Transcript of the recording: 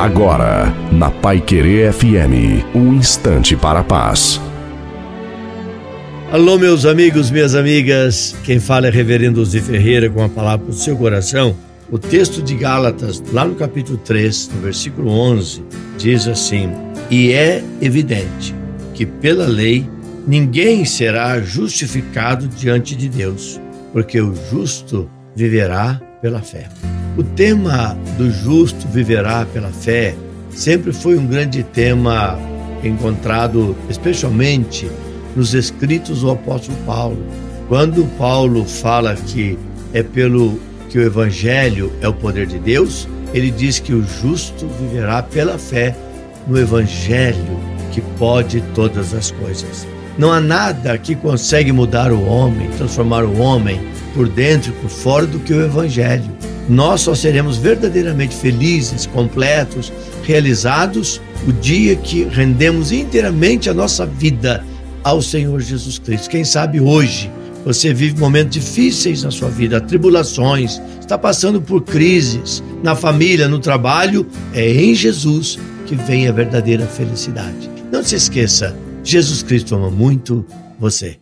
Agora, na Pai Querer FM, um instante para a paz. Alô, meus amigos, minhas amigas. Quem fala é Reverendo Zé Ferreira com a palavra para o seu coração. O texto de Gálatas, lá no capítulo 3, no versículo 11, diz assim: E é evidente que pela lei ninguém será justificado diante de Deus, porque o justo viverá pela fé. O tema do justo viverá pela fé sempre foi um grande tema encontrado especialmente nos escritos do apóstolo Paulo. Quando Paulo fala que é pelo que o evangelho é o poder de Deus, ele diz que o justo viverá pela fé no evangelho que pode todas as coisas. Não há nada que consegue mudar o homem, transformar o homem por dentro e por fora do que o Evangelho. Nós só seremos verdadeiramente felizes, completos, realizados o dia que rendemos inteiramente a nossa vida ao Senhor Jesus Cristo. Quem sabe hoje você vive momentos difíceis na sua vida, tribulações, está passando por crises na família, no trabalho, é em Jesus que vem a verdadeira felicidade. Não se esqueça, Jesus Cristo ama muito você.